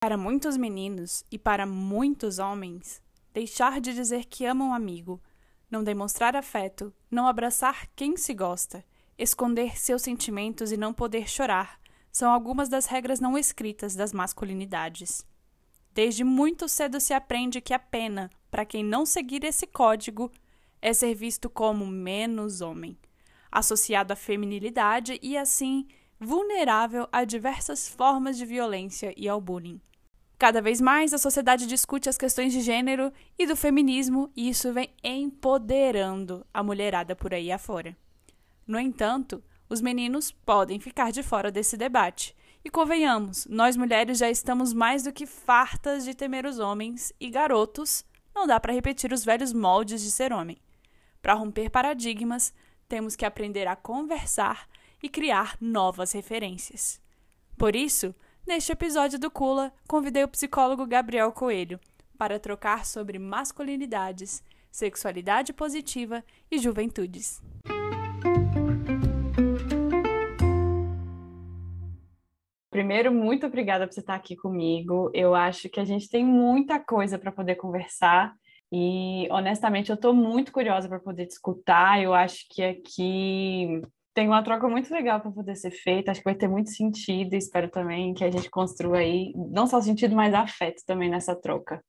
Para muitos meninos e para muitos homens, deixar de dizer que ama um amigo, não demonstrar afeto, não abraçar quem se gosta, esconder seus sentimentos e não poder chorar são algumas das regras não escritas das masculinidades. Desde muito cedo se aprende que a pena, para quem não seguir esse código, é ser visto como menos homem, associado à feminilidade e, assim, vulnerável a diversas formas de violência e ao bullying. Cada vez mais a sociedade discute as questões de gênero e do feminismo, e isso vem empoderando a mulherada por aí afora. No entanto, os meninos podem ficar de fora desse debate. E convenhamos, nós mulheres já estamos mais do que fartas de temer os homens e garotos, não dá para repetir os velhos moldes de ser homem. Para romper paradigmas, temos que aprender a conversar e criar novas referências. Por isso, neste episódio do Cula, convidei o psicólogo Gabriel Coelho para trocar sobre masculinidades, sexualidade positiva e juventudes. Primeiro, muito obrigada por você estar aqui comigo. Eu acho que a gente tem muita coisa para poder conversar e, honestamente, eu estou muito curiosa para poder te escutar. Eu acho que aqui tem uma troca muito legal para poder ser feita, acho que vai ter muito sentido, espero também que a gente construa aí, não só sentido, mas afeto também nessa troca.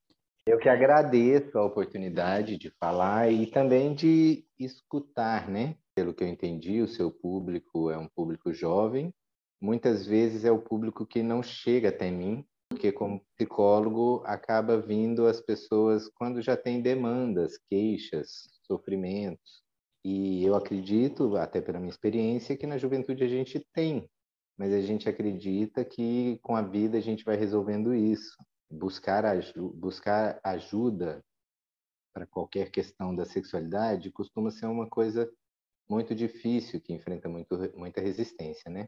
Eu que agradeço a oportunidade de falar e também de escutar, né? Pelo que eu entendi, o seu público é um público jovem, muitas vezes é o público que não chega até mim, porque como psicólogo acaba vindo as pessoas quando já tem demandas, queixas, sofrimentos. E eu acredito, até pela minha experiência, que na juventude a gente tem, mas a gente acredita que com a vida a gente vai resolvendo isso. Buscar, aju buscar ajuda para qualquer questão da sexualidade costuma ser uma coisa muito difícil, que enfrenta muito, muita resistência, né?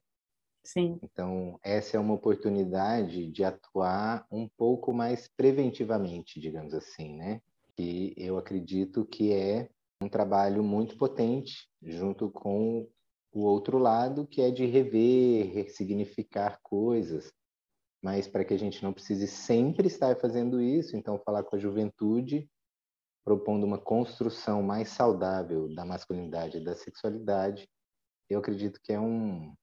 Sim. Então, essa é uma oportunidade de atuar um pouco mais preventivamente, digamos assim, né? Que eu acredito que é um trabalho muito potente, junto com o outro lado, que é de rever, ressignificar coisas, mas para que a gente não precise sempre estar fazendo isso, então falar com a juventude, propondo uma construção mais saudável da masculinidade e da sexualidade, eu acredito que é um,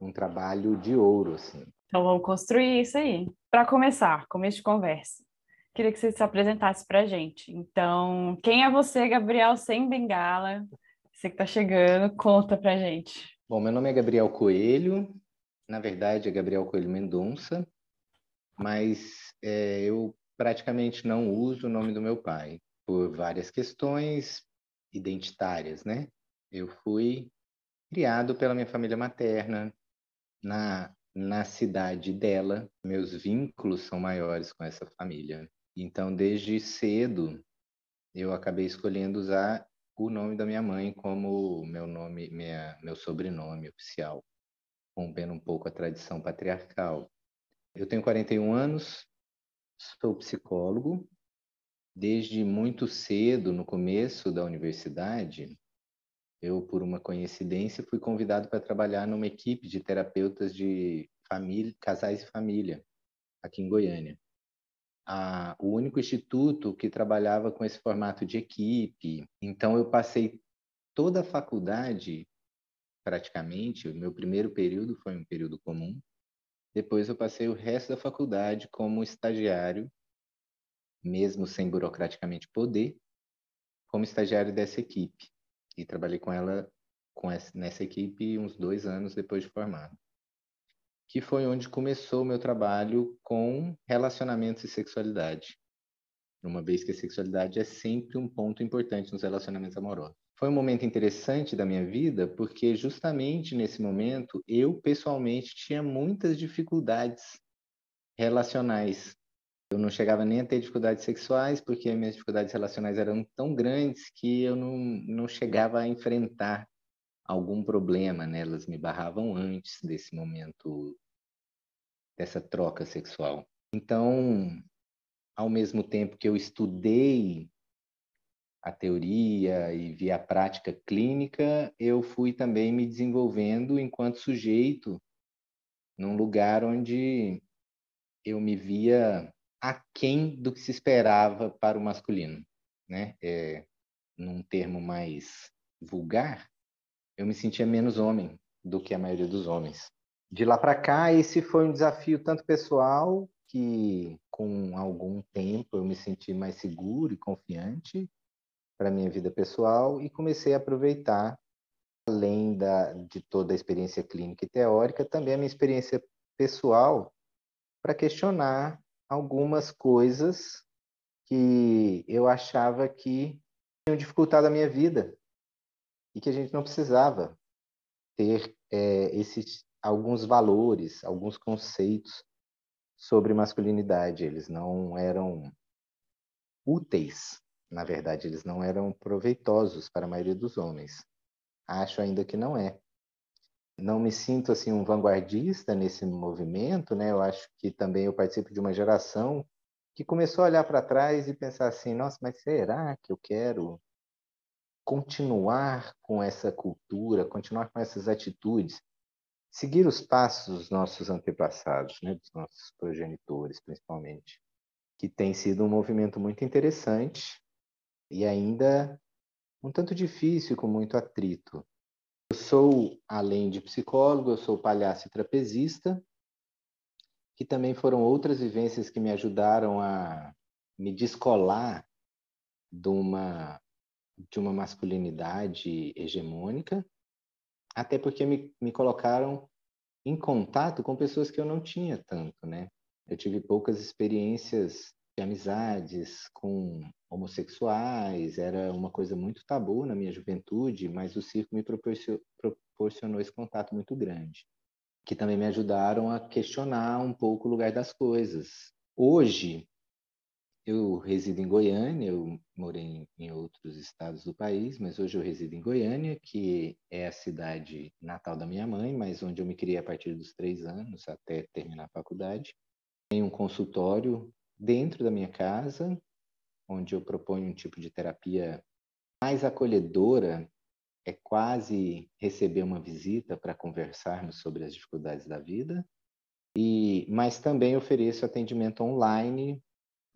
um trabalho de ouro, assim. Então vamos construir isso aí. Para começar, começo de conversa, queria que você se apresentasse para a gente. Então, quem é você, Gabriel, sem bengala? Você que está chegando, conta para a gente. Bom, meu nome é Gabriel Coelho, na verdade é Gabriel Coelho Mendonça, mas é, eu praticamente não uso o nome do meu pai, por várias questões identitárias, né? Eu fui criado pela minha família materna na, na cidade dela. Meus vínculos são maiores com essa família. Então, desde cedo, eu acabei escolhendo usar o nome da minha mãe como meu nome, minha, meu sobrenome oficial, rompendo um pouco a tradição patriarcal. Eu tenho 41 anos, sou psicólogo. Desde muito cedo, no começo da universidade, eu, por uma coincidência, fui convidado para trabalhar numa equipe de terapeutas de família, casais e família, aqui em Goiânia a, o único instituto que trabalhava com esse formato de equipe. Então, eu passei toda a faculdade, praticamente, o meu primeiro período foi um período comum. Depois, eu passei o resto da faculdade como estagiário, mesmo sem burocraticamente poder, como estagiário dessa equipe. E trabalhei com ela com essa, nessa equipe uns dois anos depois de formado que foi onde começou o meu trabalho com relacionamentos e sexualidade. Uma vez que a sexualidade é sempre um ponto importante nos relacionamentos amorosos. Foi um momento interessante da minha vida, porque justamente nesse momento eu pessoalmente tinha muitas dificuldades relacionais. Eu não chegava nem a ter dificuldades sexuais, porque minhas dificuldades relacionais eram tão grandes que eu não, não chegava a enfrentar algum problema, né? Elas me barravam antes desse momento, dessa troca sexual. Então, ao mesmo tempo que eu estudei a teoria e vi a prática clínica, eu fui também me desenvolvendo enquanto sujeito num lugar onde eu me via aquém do que se esperava para o masculino, né? É, num termo mais vulgar, eu me sentia menos homem do que a maioria dos homens. De lá para cá, esse foi um desafio tanto pessoal que com algum tempo eu me senti mais seguro e confiante para minha vida pessoal e comecei a aproveitar além da, de toda a experiência clínica e teórica, também a minha experiência pessoal para questionar algumas coisas que eu achava que tinham dificultado a minha vida e que a gente não precisava ter é, esses alguns valores, alguns conceitos sobre masculinidade. Eles não eram úteis, na verdade, eles não eram proveitosos para a maioria dos homens. Acho ainda que não é. Não me sinto assim um vanguardista nesse movimento, né? Eu acho que também eu participo de uma geração que começou a olhar para trás e pensar assim, nossa, mas será que eu quero continuar com essa cultura, continuar com essas atitudes, seguir os passos dos nossos antepassados, né, dos nossos progenitores, principalmente, que tem sido um movimento muito interessante e ainda um tanto difícil, com muito atrito. Eu sou, além de psicólogo, eu sou palhaço e trapezista, que também foram outras vivências que me ajudaram a me descolar de uma de uma masculinidade hegemônica, até porque me, me colocaram em contato com pessoas que eu não tinha tanto, né? Eu tive poucas experiências de amizades com homossexuais, era uma coisa muito tabu na minha juventude, mas o circo me proporcionou esse contato muito grande, que também me ajudaram a questionar um pouco o lugar das coisas. Hoje, eu resido em Goiânia, eu morei em outros estados do país, mas hoje eu resido em Goiânia, que é a cidade natal da minha mãe, mas onde eu me criei a partir dos três anos até terminar a faculdade. Tenho um consultório dentro da minha casa, onde eu proponho um tipo de terapia mais acolhedora, é quase receber uma visita para conversarmos sobre as dificuldades da vida. E, mas também ofereço atendimento online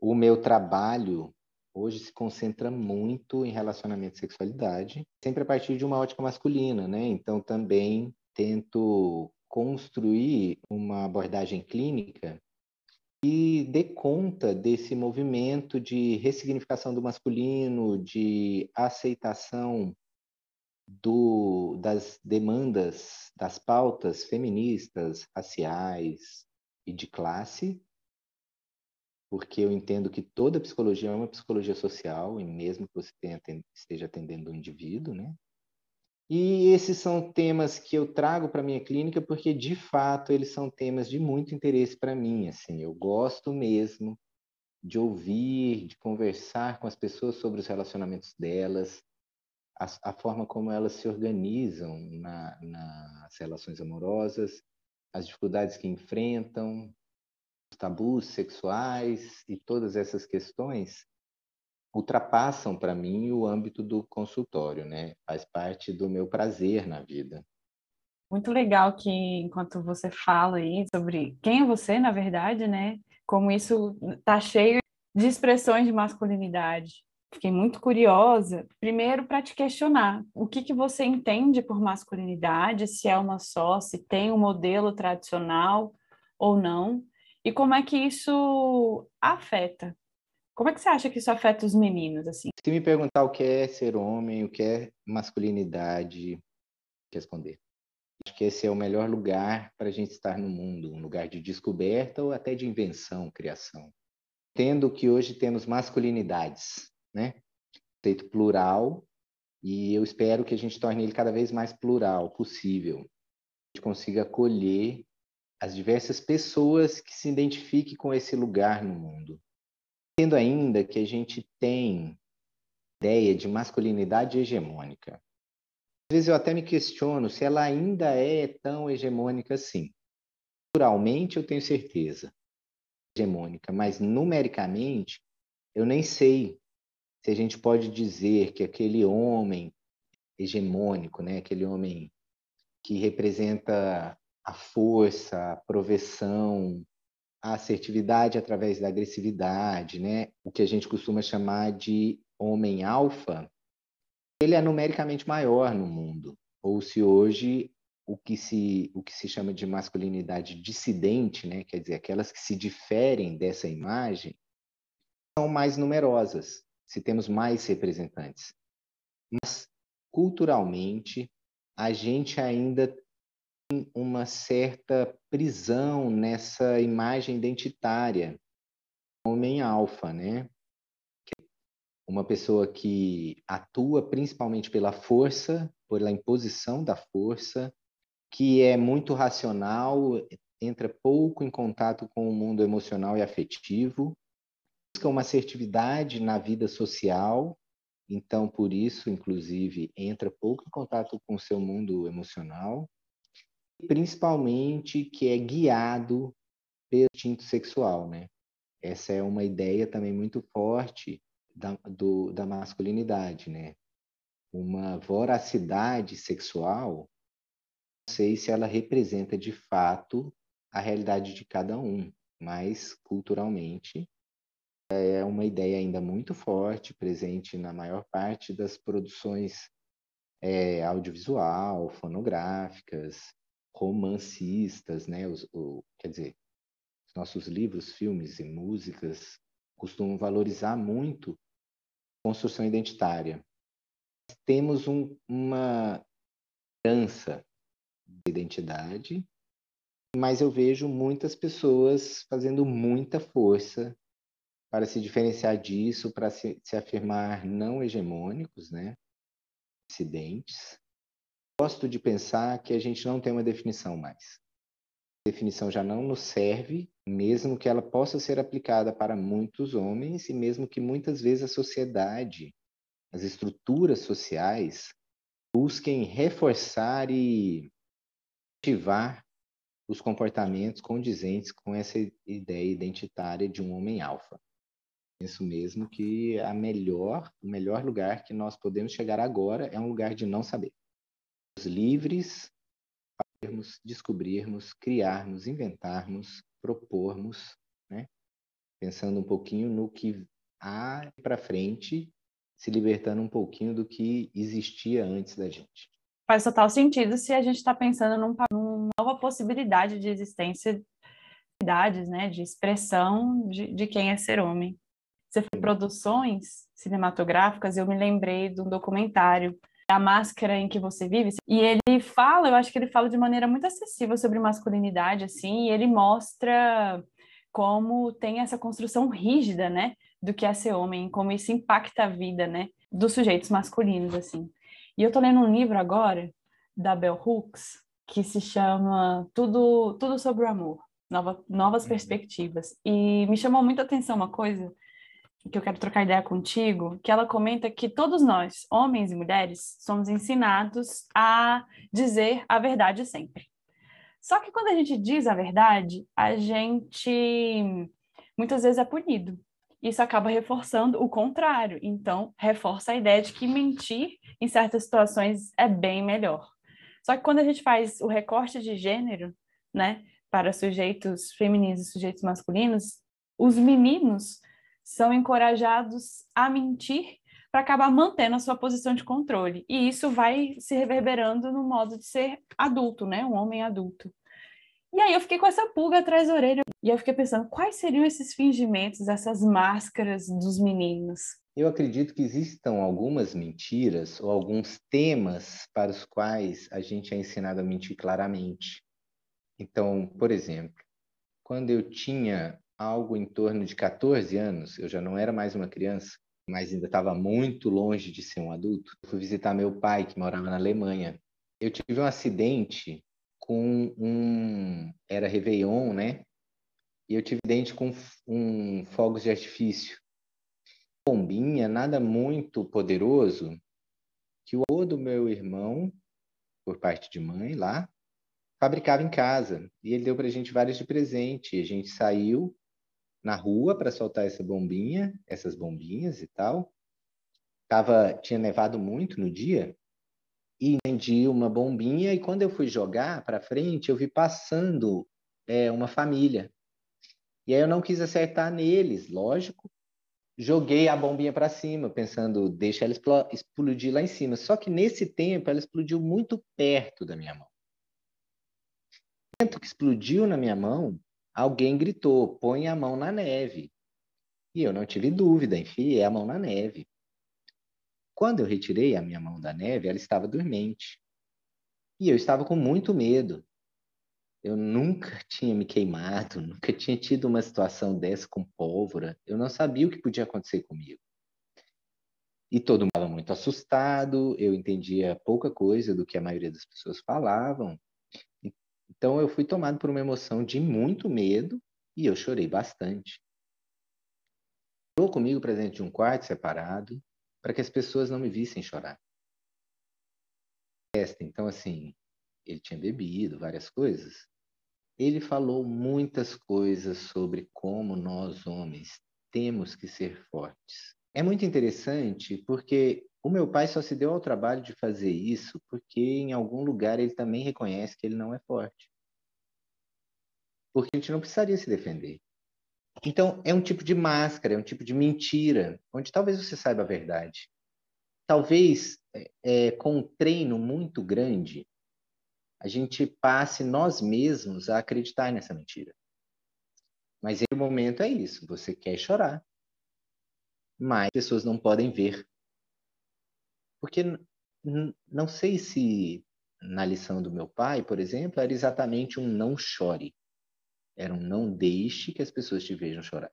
o meu trabalho hoje se concentra muito em relacionamento e sexualidade, sempre a partir de uma ótica masculina, né? Então também tento construir uma abordagem clínica que dê conta desse movimento de ressignificação do masculino, de aceitação do, das demandas, das pautas feministas, raciais e de classe, porque eu entendo que toda psicologia é uma psicologia social, e mesmo que você tenha, esteja atendendo um indivíduo, né? E esses são temas que eu trago para minha clínica porque, de fato, eles são temas de muito interesse para mim. Assim, eu gosto mesmo de ouvir, de conversar com as pessoas sobre os relacionamentos delas, a, a forma como elas se organizam na, nas relações amorosas, as dificuldades que enfrentam, tabus sexuais e todas essas questões ultrapassam para mim o âmbito do consultório, né? Faz parte do meu prazer na vida. Muito legal que enquanto você fala aí sobre quem é você, na verdade, né? Como isso tá cheio de expressões de masculinidade. Fiquei muito curiosa, primeiro para te questionar, o que que você entende por masculinidade, se é uma só, se tem um modelo tradicional ou não, e como é que isso afeta? Como é que você acha que isso afeta os meninos, assim? Se me perguntar o que é ser homem, o que é masculinidade, responder. Acho que esse é o melhor lugar para a gente estar no mundo, um lugar de descoberta ou até de invenção, criação. Tendo que hoje temos masculinidades, né? Feito plural, e eu espero que a gente torne ele cada vez mais plural possível. A gente consiga acolher as diversas pessoas que se identifiquem com esse lugar no mundo. Tendo ainda que a gente tem ideia de masculinidade hegemônica. Às vezes eu até me questiono se ela ainda é tão hegemônica assim. Culturalmente eu tenho certeza hegemônica, mas numericamente eu nem sei se a gente pode dizer que aquele homem hegemônico, né, aquele homem que representa a força, a proveção, a assertividade através da agressividade, né? O que a gente costuma chamar de homem alfa, ele é numericamente maior no mundo. Ou se hoje o que se o que se chama de masculinidade dissidente, né? Quer dizer, aquelas que se diferem dessa imagem são mais numerosas, se temos mais representantes. Mas culturalmente a gente ainda uma certa prisão nessa imagem identitária, homem alfa, né? Uma pessoa que atua principalmente pela força, pela imposição da força, que é muito racional, entra pouco em contato com o mundo emocional e afetivo, busca uma assertividade na vida social então, por isso, inclusive, entra pouco em contato com o seu mundo emocional, principalmente que é guiado pelo instinto sexual, né? Essa é uma ideia também muito forte da, do, da masculinidade, né? Uma voracidade sexual, não sei se ela representa de fato a realidade de cada um, mas culturalmente é uma ideia ainda muito forte, presente na maior parte das produções é, audiovisual, fonográficas, romancistas, né? Os, o, quer dizer, os nossos livros, filmes e músicas costumam valorizar muito construção identitária. Temos um, uma dança de identidade, mas eu vejo muitas pessoas fazendo muita força para se diferenciar disso, para se, se afirmar não hegemônicos, né? dissidentes. Gosto de pensar que a gente não tem uma definição mais. A definição já não nos serve, mesmo que ela possa ser aplicada para muitos homens e mesmo que muitas vezes a sociedade, as estruturas sociais busquem reforçar e ativar os comportamentos condizentes com essa ideia identitária de um homem alfa penso mesmo que a melhor, o melhor lugar que nós podemos chegar agora é um lugar de não saber. Livres para descobrirmos, criarmos, inventarmos, propormos, né? Pensando um pouquinho no que há para frente, se libertando um pouquinho do que existia antes da gente. Faz total sentido se a gente está pensando num, numa nova possibilidade de existência né, de expressão de, de quem é ser homem. Você fez produções cinematográficas, eu me lembrei de um documentário, A Máscara em que Você Vive, e ele fala, eu acho que ele fala de maneira muito acessível sobre masculinidade, assim, e ele mostra como tem essa construção rígida, né, do que é ser homem, como isso impacta a vida, né, dos sujeitos masculinos, assim. E eu tô lendo um livro agora, da Bell Hooks, que se chama Tudo, Tudo sobre o Amor, Nova, Novas uhum. Perspectivas. E me chamou muito a atenção uma coisa que eu quero trocar ideia contigo, que ela comenta que todos nós, homens e mulheres, somos ensinados a dizer a verdade sempre. Só que quando a gente diz a verdade, a gente muitas vezes é punido. Isso acaba reforçando o contrário. Então, reforça a ideia de que mentir em certas situações é bem melhor. Só que quando a gente faz o recorte de gênero, né, para sujeitos femininos e sujeitos masculinos, os meninos são encorajados a mentir para acabar mantendo a sua posição de controle. E isso vai se reverberando no modo de ser adulto, né? Um homem adulto. E aí eu fiquei com essa pulga atrás da orelha. E eu fiquei pensando, quais seriam esses fingimentos, essas máscaras dos meninos? Eu acredito que existam algumas mentiras ou alguns temas para os quais a gente é ensinado a mentir claramente. Então, por exemplo, quando eu tinha algo em torno de 14 anos, eu já não era mais uma criança, mas ainda estava muito longe de ser um adulto. Fui visitar meu pai, que morava na Alemanha. Eu tive um acidente com um. Era Réveillon, né? E eu tive acidente com um fogos de artifício. Bombinha, nada muito poderoso, que o avô do meu irmão, por parte de mãe lá, fabricava em casa. E ele deu para a gente vários de presente. A gente saiu na rua para soltar essa bombinha, essas bombinhas e tal. Tava, tinha nevado muito no dia e vendi uma bombinha e quando eu fui jogar para frente eu vi passando é, uma família E aí eu não quis acertar neles, lógico. Joguei a bombinha para cima, pensando, deixa ela explodir lá em cima. Só que nesse tempo ela explodiu muito perto da minha mão. Momento que explodiu na minha mão, alguém gritou: põe a mão na neve. E eu não tive dúvida, enfiei a mão na neve. Quando eu retirei a minha mão da neve, ela estava dormente. E eu estava com muito medo. Eu nunca tinha me queimado, nunca tinha tido uma situação dessa com pólvora. Eu não sabia o que podia acontecer comigo. E todo mundo estava muito assustado, eu entendia pouca coisa do que a maioria das pessoas falavam. Então eu fui tomado por uma emoção de muito medo e eu chorei bastante. Estou comigo presente de um quarto separado para que as pessoas não me vissem chorar. Então, assim, ele tinha bebido várias coisas. Ele falou muitas coisas sobre como nós, homens, temos que ser fortes. É muito interessante porque o meu pai só se deu ao trabalho de fazer isso porque em algum lugar ele também reconhece que ele não é forte. Porque a gente não precisaria se defender. Então, é um tipo de máscara, é um tipo de mentira, onde talvez você saiba a verdade. Talvez é, é com um treino muito grande, a gente passe nós mesmos a acreditar nessa mentira. Mas em momento é isso, você quer chorar, mas as pessoas não podem ver. Porque não sei se na lição do meu pai, por exemplo, era exatamente um não chore. Era um não deixe que as pessoas te vejam chorar.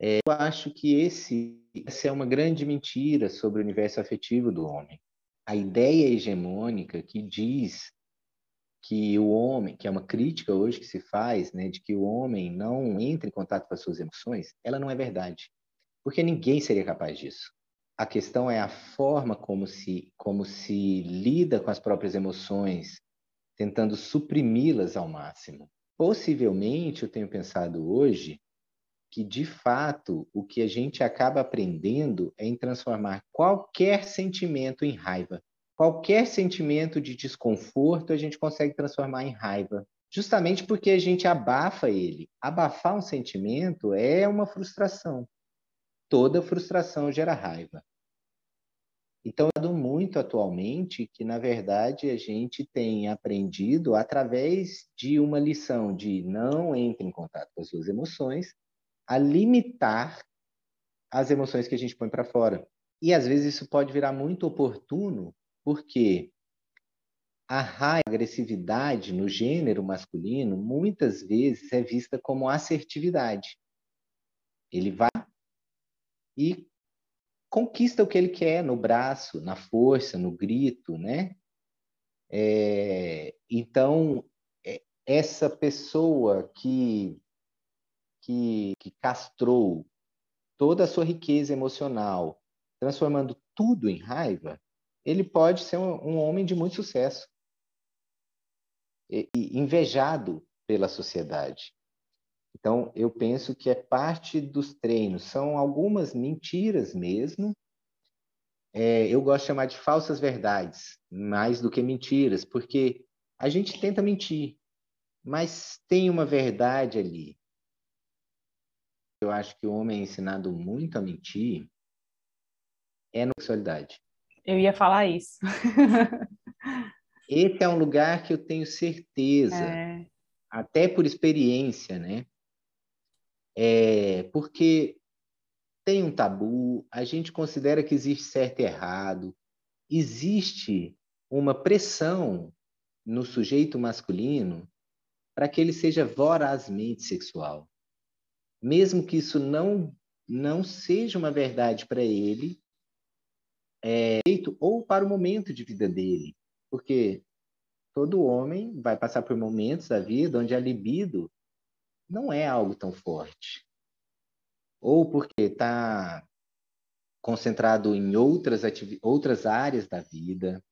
É, eu acho que esse, essa é uma grande mentira sobre o universo afetivo do homem a ideia hegemônica que diz que o homem, que é uma crítica hoje que se faz, né, de que o homem não entra em contato com as suas emoções, ela não é verdade, porque ninguém seria capaz disso. A questão é a forma como se como se lida com as próprias emoções, tentando suprimi-las ao máximo. Possivelmente, eu tenho pensado hoje que, de fato, o que a gente acaba aprendendo é em transformar qualquer sentimento em raiva. Qualquer sentimento de desconforto a gente consegue transformar em raiva, justamente porque a gente abafa ele. Abafar um sentimento é uma frustração. Toda frustração gera raiva. Então, eu muito atualmente que, na verdade, a gente tem aprendido através de uma lição de não entre em contato com as suas emoções, a limitar as emoções que a gente põe para fora. E às vezes isso pode virar muito oportuno, porque a raiva, a agressividade no gênero masculino muitas vezes é vista como assertividade. Ele vai e conquista o que ele quer no braço, na força, no grito, né? É, então, é, essa pessoa que que, que castrou toda a sua riqueza emocional, transformando tudo em raiva, ele pode ser um, um homem de muito sucesso e, e invejado pela sociedade. Então, eu penso que é parte dos treinos, são algumas mentiras mesmo. É, eu gosto de chamar de falsas verdades, mais do que mentiras, porque a gente tenta mentir, mas tem uma verdade ali eu acho que o homem é ensinado muito a mentir é na sexualidade. Eu ia falar isso. Esse é um lugar que eu tenho certeza, é... até por experiência, né? É, porque tem um tabu, a gente considera que existe certo e errado, existe uma pressão no sujeito masculino para que ele seja vorazmente sexual. Mesmo que isso não não seja uma verdade para ele, é ou para o momento de vida dele, porque todo homem vai passar por momentos da vida onde a libido não é algo tão forte, ou porque está concentrado em outras outras áreas da vida,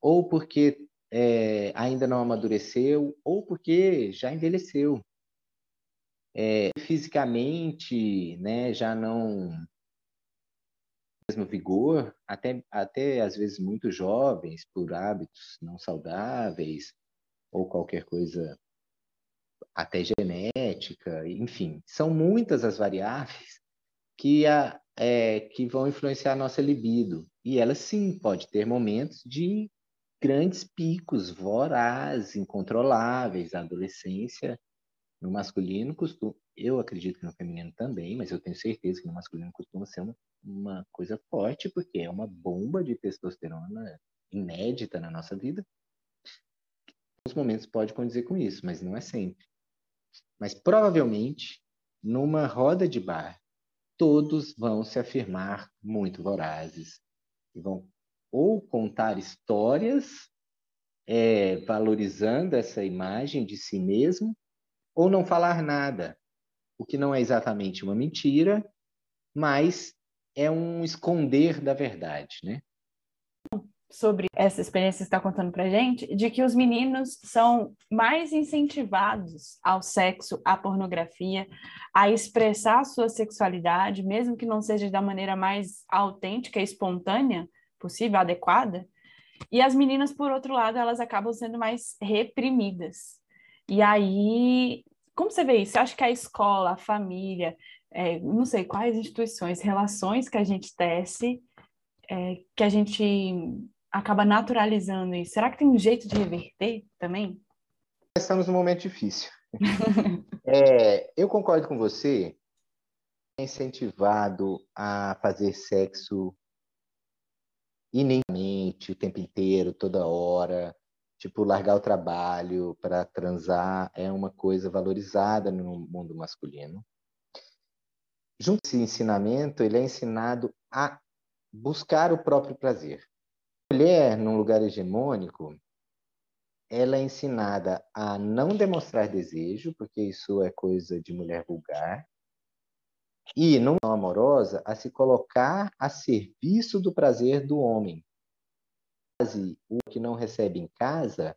ou porque é, ainda não amadureceu, ou porque já envelheceu. É, fisicamente, né, já não mesmo vigor, até, até às vezes muito jovens, por hábitos não saudáveis ou qualquer coisa até genética, enfim, são muitas as variáveis que, a, é, que vão influenciar a nossa libido. E ela sim pode ter momentos de grandes picos vorazes, incontroláveis. A adolescência no masculino costuma, eu acredito que no feminino também, mas eu tenho certeza que no masculino costuma ser uma, uma coisa forte, porque é uma bomba de testosterona inédita na nossa vida. Alguns momentos pode condizer com isso, mas não é sempre. Mas provavelmente, numa roda de bar, todos vão se afirmar muito vorazes e vão ou contar histórias é, valorizando essa imagem de si mesmo, ou não falar nada, o que não é exatamente uma mentira, mas é um esconder da verdade, né? Sobre essa experiência que está contando para gente, de que os meninos são mais incentivados ao sexo, à pornografia, a expressar a sua sexualidade, mesmo que não seja da maneira mais autêntica espontânea possível, adequada. E as meninas, por outro lado, elas acabam sendo mais reprimidas. E aí, como você vê isso? Você acha que a escola, a família, é, não sei quais instituições, relações que a gente tece, é, que a gente acaba naturalizando isso. Será que tem um jeito de reverter também? Estamos num momento difícil. é, eu concordo com você. É incentivado a fazer sexo inenamente, o tempo inteiro, toda hora. Tipo, largar o trabalho para transar é uma coisa valorizada no mundo masculino. Junto a esse ensinamento, ele é ensinado a buscar o próprio prazer mulher, num lugar hegemônico, ela é ensinada a não demonstrar desejo, porque isso é coisa de mulher vulgar, e, numa amorosa, a se colocar a serviço do prazer do homem. O que não recebe em casa,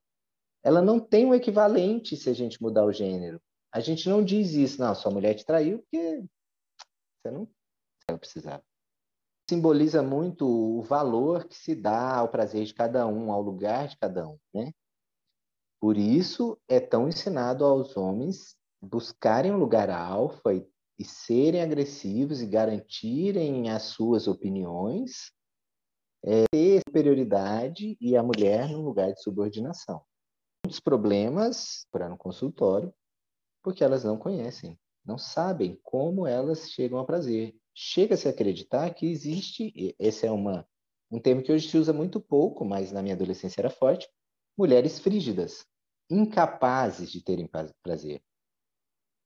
ela não tem um equivalente se a gente mudar o gênero. A gente não diz isso, não, sua mulher te traiu porque você não, você não precisava simboliza muito o valor que se dá ao prazer de cada um, ao lugar de cada um, né? Por isso é tão ensinado aos homens buscarem um lugar alfa e, e serem agressivos e garantirem as suas opiniões, é, ter superioridade e a mulher num lugar de subordinação. Muitos problemas para no consultório porque elas não conhecem, não sabem como elas chegam ao prazer chega-se a acreditar que existe, esse é uma, um termo que hoje se usa muito pouco, mas na minha adolescência era forte, mulheres frígidas, incapazes de terem prazer.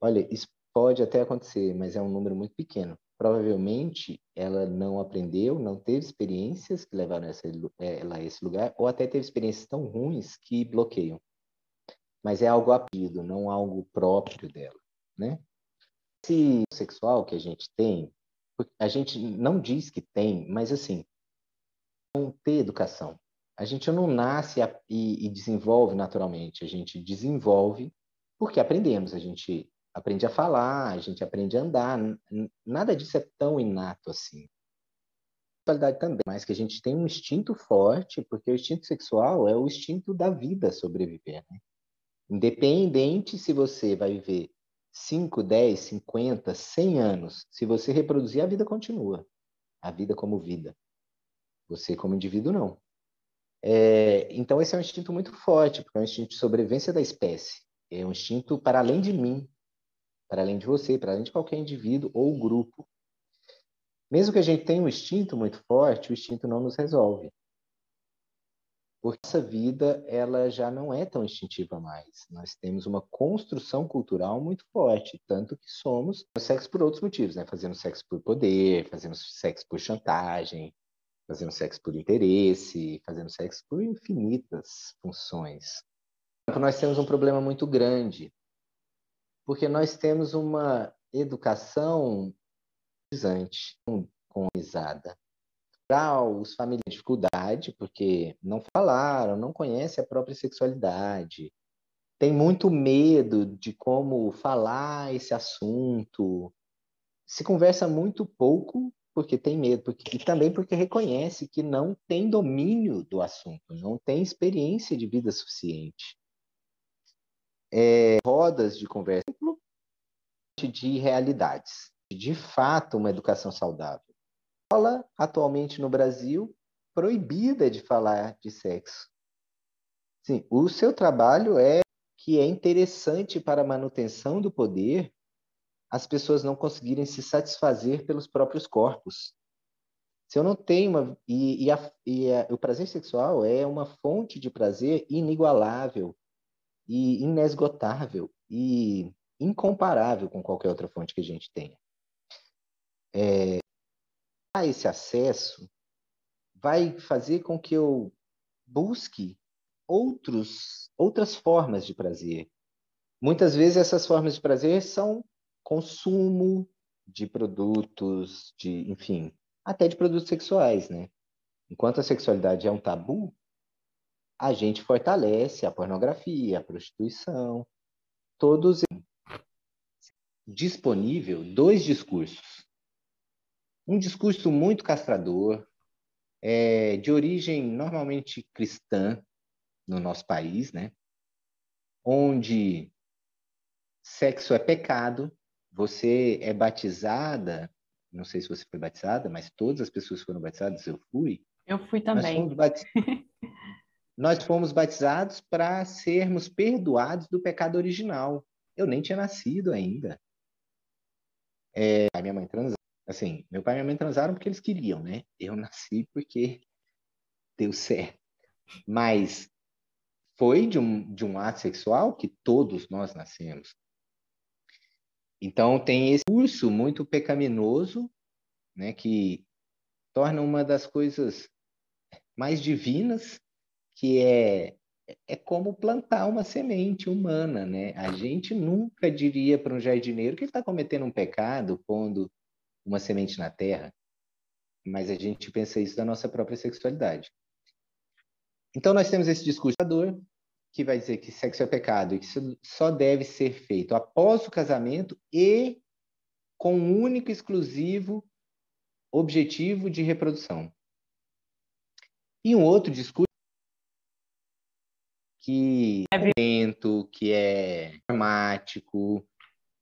Olha, isso pode até acontecer, mas é um número muito pequeno. Provavelmente ela não aprendeu, não teve experiências que levaram ela a esse lugar, ou até teve experiências tão ruins que bloqueiam. Mas é algo aprendido, não algo próprio dela, né? Esse sexual que a gente tem, a gente não diz que tem, mas assim, não ter educação. A gente não nasce e, e desenvolve naturalmente, a gente desenvolve porque aprendemos, a gente aprende a falar, a gente aprende a andar, nada disso é tão inato assim. Sexualidade também, mas que a gente tem um instinto forte, porque o instinto sexual é o instinto da vida sobreviver, né? Independente se você vai viver 5, 10, 50, 100 anos, se você reproduzir, a vida continua. A vida como vida. Você como indivíduo, não. É, então, esse é um instinto muito forte, porque é um instinto de sobrevivência da espécie. É um instinto para além de mim, para além de você, para além de qualquer indivíduo ou grupo. Mesmo que a gente tenha um instinto muito forte, o instinto não nos resolve porque essa vida ela já não é tão instintiva mais. Nós temos uma construção cultural muito forte, tanto que somos sexo por outros motivos, né? Fazendo sexo por poder, fazendo sexo por chantagem, fazendo sexo por interesse, fazendo sexo por infinitas funções. Então, nós temos um problema muito grande, porque nós temos uma educação com risada os famílias têm dificuldade porque não falaram, não conhecem a própria sexualidade, tem muito medo de como falar esse assunto, se conversa muito pouco porque tem medo, porque, e também porque reconhece que não tem domínio do assunto, não tem experiência de vida suficiente. é, rodas de conversa de realidades. De fato, uma educação saudável. Escola, atualmente no Brasil, proibida de falar de sexo. Sim, o seu trabalho é que é interessante para a manutenção do poder as pessoas não conseguirem se satisfazer pelos próprios corpos. Se eu não tenho uma. E, e, a, e a, o prazer sexual é uma fonte de prazer inigualável e inesgotável e incomparável com qualquer outra fonte que a gente tenha. É, esse acesso vai fazer com que eu busque outros, outras formas de prazer. Muitas vezes essas formas de prazer são consumo de produtos, de, enfim, até de produtos sexuais, né? Enquanto a sexualidade é um tabu, a gente fortalece a pornografia, a prostituição, todos disponível dois discursos. Um discurso muito castrador, é, de origem normalmente cristã no nosso país, né? Onde sexo é pecado, você é batizada não sei se você foi batizada, mas todas as pessoas foram batizadas, eu fui. Eu fui também. Nós fomos, batizados para sermos perdoados do pecado original. Eu nem tinha nascido ainda. É, a minha mãe transaram. Assim, meu pai e minha mãe transaram porque eles queriam, né? Eu nasci porque deu certo. Mas foi de um, de um ato sexual que todos nós nascemos. Então tem esse curso muito pecaminoso, né, que torna uma das coisas mais divinas, que é é como plantar uma semente humana, né? A gente nunca diria para um jardineiro que ele está cometendo um pecado pondo uma semente na terra, mas a gente pensa isso da nossa própria sexualidade. Então nós temos esse discurso que vai dizer que sexo é pecado e que isso só deve ser feito após o casamento e com um único exclusivo objetivo de reprodução. E um outro discurso que é violento, que é dramático,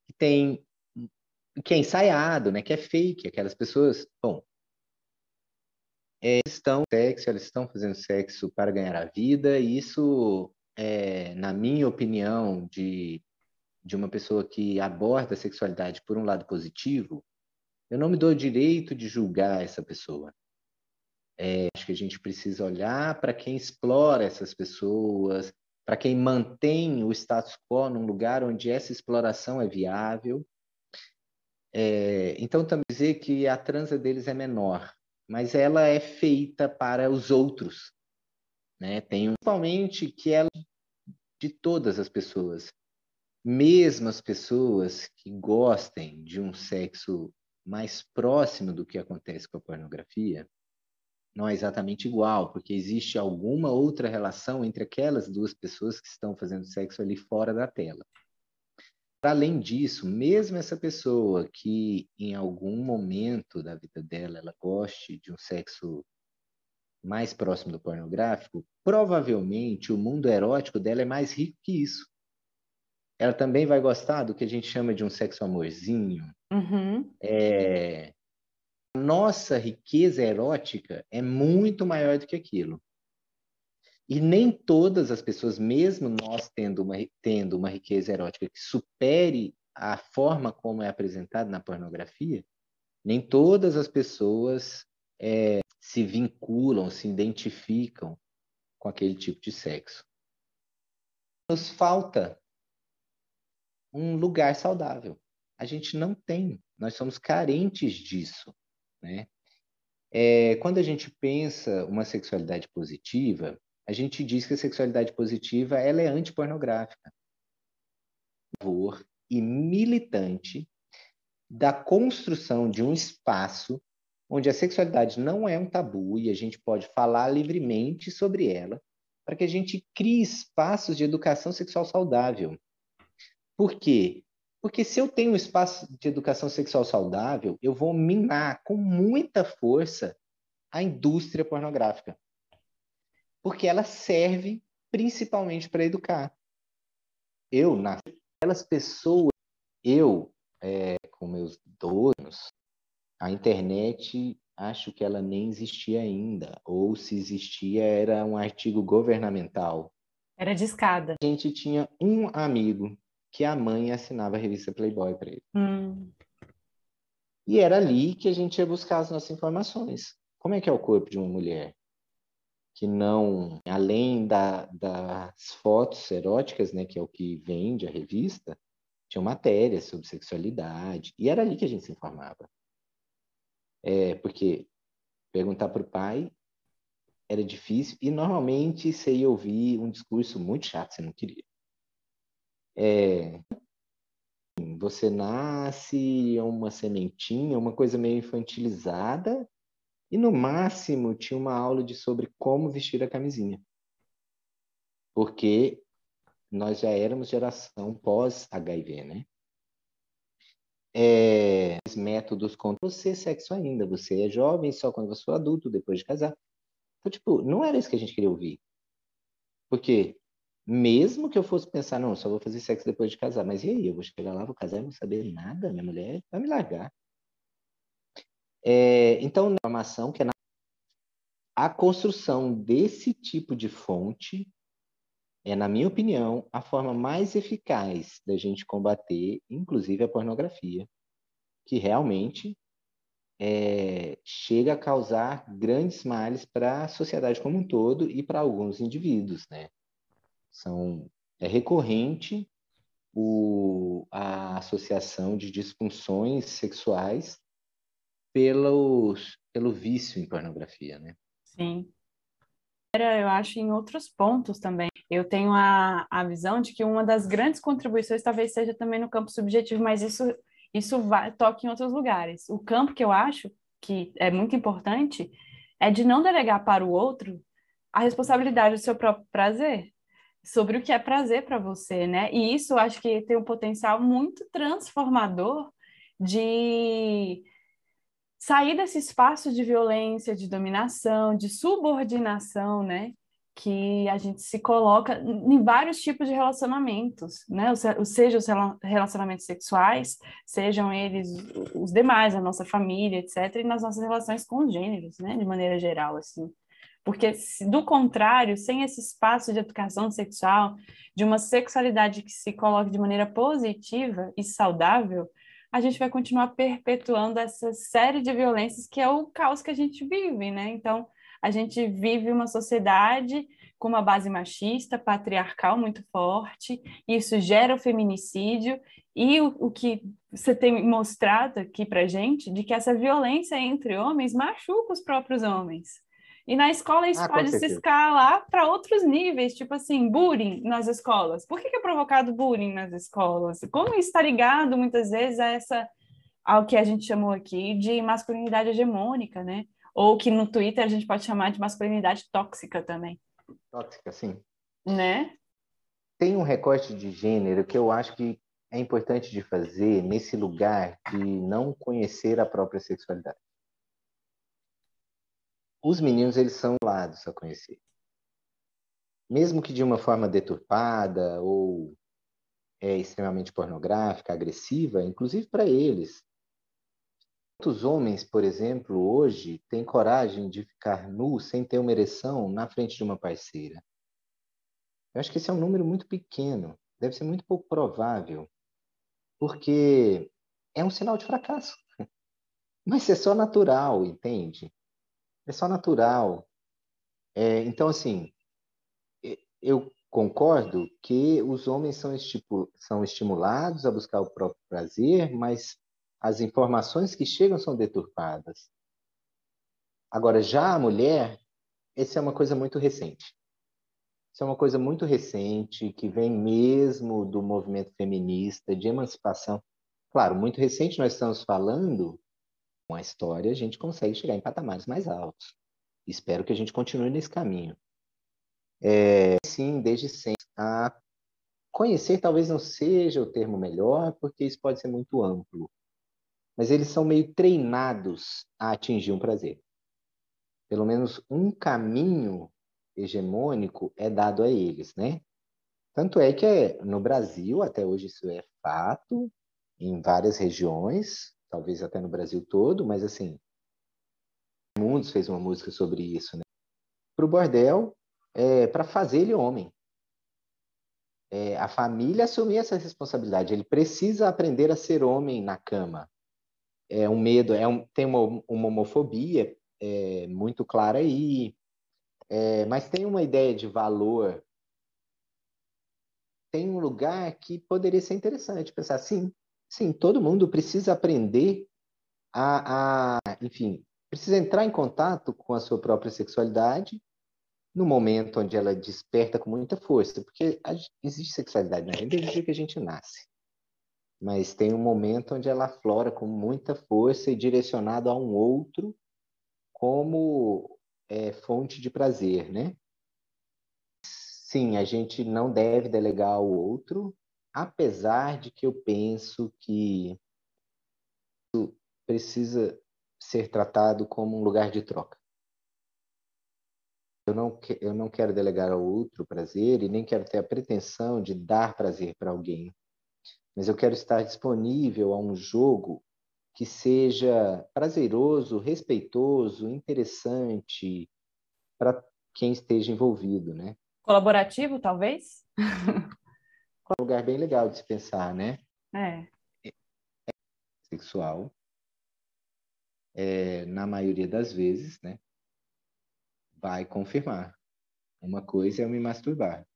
que tem que é ensaiado, né, que é fake, aquelas pessoas, bom, estão sexo, elas estão fazendo sexo para ganhar a vida, e isso é, na minha opinião, de, de uma pessoa que aborda a sexualidade por um lado positivo, eu não me dou o direito de julgar essa pessoa. É, acho que a gente precisa olhar para quem explora essas pessoas, para quem mantém o status quo num lugar onde essa exploração é viável. É, então, também dizer que a transa deles é menor, mas ela é feita para os outros. Né? Tem principalmente que ela de todas as pessoas, mesmo as pessoas que gostem de um sexo mais próximo do que acontece com a pornografia, não é exatamente igual, porque existe alguma outra relação entre aquelas duas pessoas que estão fazendo sexo ali fora da tela. Além disso, mesmo essa pessoa que em algum momento da vida dela ela goste de um sexo mais próximo do pornográfico, provavelmente o mundo erótico dela é mais rico que isso. Ela também vai gostar do que a gente chama de um sexo amorzinho. Uhum. É... Nossa riqueza erótica é muito maior do que aquilo. E nem todas as pessoas, mesmo nós tendo uma, tendo uma riqueza erótica que supere a forma como é apresentada na pornografia, nem todas as pessoas é, se vinculam, se identificam com aquele tipo de sexo. Nos falta um lugar saudável. A gente não tem, nós somos carentes disso. Né? É, quando a gente pensa uma sexualidade positiva, a gente diz que a sexualidade positiva ela é antipornográfica. E militante da construção de um espaço onde a sexualidade não é um tabu e a gente pode falar livremente sobre ela, para que a gente crie espaços de educação sexual saudável. Por quê? Porque se eu tenho um espaço de educação sexual saudável, eu vou minar com muita força a indústria pornográfica. Porque ela serve principalmente para educar. eu nasci, aquelas pessoas, eu, é, com meus donos, a internet, acho que ela nem existia ainda, ou se existia, era um artigo governamental. Era de escada. A gente tinha um amigo que a mãe assinava a revista Playboy para ele. Hum. E era ali que a gente ia buscar as nossas informações. Como é que é o corpo de uma mulher? Que não, além da, das fotos eróticas, né, que é o que vende a revista, tinha matérias sobre sexualidade. E era ali que a gente se informava. É, porque perguntar para o pai era difícil e normalmente você ia ouvir um discurso muito chato, você não queria. É, você nasce uma sementinha, uma coisa meio infantilizada, e no máximo tinha uma aula de sobre como vestir a camisinha. Porque nós já éramos geração pós-HIV, né? É, métodos contra você sexo ainda. Você é jovem só quando você for adulto, depois de casar. Então, tipo, não era isso que a gente queria ouvir. Porque mesmo que eu fosse pensar, não, só vou fazer sexo depois de casar, mas e aí? Eu vou chegar lá, vou casar e não saber nada, minha mulher vai me largar. É, então, a informação que é na... a construção desse tipo de fonte é, na minha opinião, a forma mais eficaz da gente combater, inclusive a pornografia, que realmente é, chega a causar grandes males para a sociedade como um todo e para alguns indivíduos, né? São, é recorrente o, a associação de disfunções sexuais pelos, pelo vício em pornografia, né? Sim. Eu acho em outros pontos também. Eu tenho a, a visão de que uma das grandes contribuições talvez seja também no campo subjetivo, mas isso, isso vai, toca em outros lugares. O campo que eu acho que é muito importante é de não delegar para o outro a responsabilidade do seu próprio prazer sobre o que é prazer para você, né? E isso eu acho que tem um potencial muito transformador de sair desse espaço de violência, de dominação, de subordinação, né? Que a gente se coloca em vários tipos de relacionamentos, né? Seja os relacionamentos sexuais, sejam eles os demais, a nossa família, etc., e nas nossas relações com os gêneros, né? De maneira geral, assim. Porque, do contrário, sem esse espaço de educação sexual, de uma sexualidade que se coloque de maneira positiva e saudável, a gente vai continuar perpetuando essa série de violências que é o caos que a gente vive, né? Então, a gente vive uma sociedade com uma base machista, patriarcal muito forte, isso gera o feminicídio, e o, o que você tem mostrado aqui para gente, de que essa violência entre homens machuca os próprios homens. E na escola isso ah, pode se escalar para outros níveis, tipo assim, bullying nas escolas. Por que, que é provocado bullying nas escolas? Como está ligado muitas vezes a essa ao que a gente chamou aqui de masculinidade hegemônica, né? Ou que no Twitter a gente pode chamar de masculinidade tóxica também. Tóxica, sim. Né? Tem um recorte de gênero que eu acho que é importante de fazer nesse lugar de não conhecer a própria sexualidade os meninos eles são lados a conhecer. Mesmo que de uma forma deturpada ou é, extremamente pornográfica, agressiva, inclusive para eles. Muitos homens, por exemplo, hoje têm coragem de ficar nu sem ter uma ereção na frente de uma parceira. Eu acho que esse é um número muito pequeno, deve ser muito pouco provável, porque é um sinal de fracasso. Mas é só natural, entende? É só natural. É, então, assim, eu concordo que os homens são, são estimulados a buscar o próprio prazer, mas as informações que chegam são deturpadas. Agora, já a mulher, essa é uma coisa muito recente. Isso é uma coisa muito recente, que vem mesmo do movimento feminista, de emancipação. Claro, muito recente, nós estamos falando com a história, a gente consegue chegar em patamares mais altos. Espero que a gente continue nesse caminho. É, sim, desde sempre. A conhecer talvez não seja o termo melhor, porque isso pode ser muito amplo. Mas eles são meio treinados a atingir um prazer. Pelo menos um caminho hegemônico é dado a eles, né? Tanto é que é, no Brasil, até hoje isso é fato, em várias regiões, talvez até no Brasil todo, mas assim, Mundos fez uma música sobre isso, né? Para o bordel, é, para fazer ele homem. É, a família assumir essa responsabilidade. Ele precisa aprender a ser homem na cama. É um medo, é um, tem uma, uma homofobia é, muito clara aí, é, mas tem uma ideia de valor tem um lugar que poderia ser interessante pensar, sim, sim, todo mundo precisa aprender a, a, enfim, precisa entrar em contato com a sua própria sexualidade no momento onde ela desperta com muita força, porque a, existe sexualidade na gente desde que a gente nasce, mas tem um momento onde ela aflora com muita força e direcionado a um outro como é, fonte de prazer, né? sim, a gente não deve delegar ao outro, apesar de que eu penso que isso precisa ser tratado como um lugar de troca. Eu não, eu não quero delegar ao outro prazer e nem quero ter a pretensão de dar prazer para alguém, mas eu quero estar disponível a um jogo que seja prazeroso, respeitoso, interessante para quem esteja envolvido, né? Colaborativo, talvez? um lugar bem legal de se pensar, né? É. Sexual. É, na maioria das vezes, né? Vai confirmar. Uma coisa é eu me masturbar.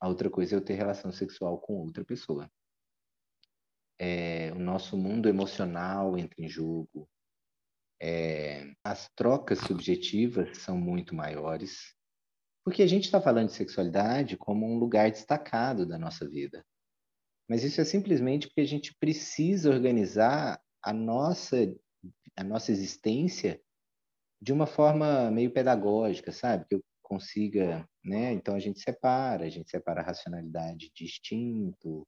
A outra coisa é eu ter relação sexual com outra pessoa. É, o nosso mundo emocional entra em jogo. É, as trocas subjetivas são muito maiores. Porque a gente está falando de sexualidade como um lugar destacado da nossa vida. Mas isso é simplesmente porque a gente precisa organizar a nossa, a nossa existência de uma forma meio pedagógica, sabe? Que eu consiga, né? Então a gente separa, a gente separa a racionalidade de instinto,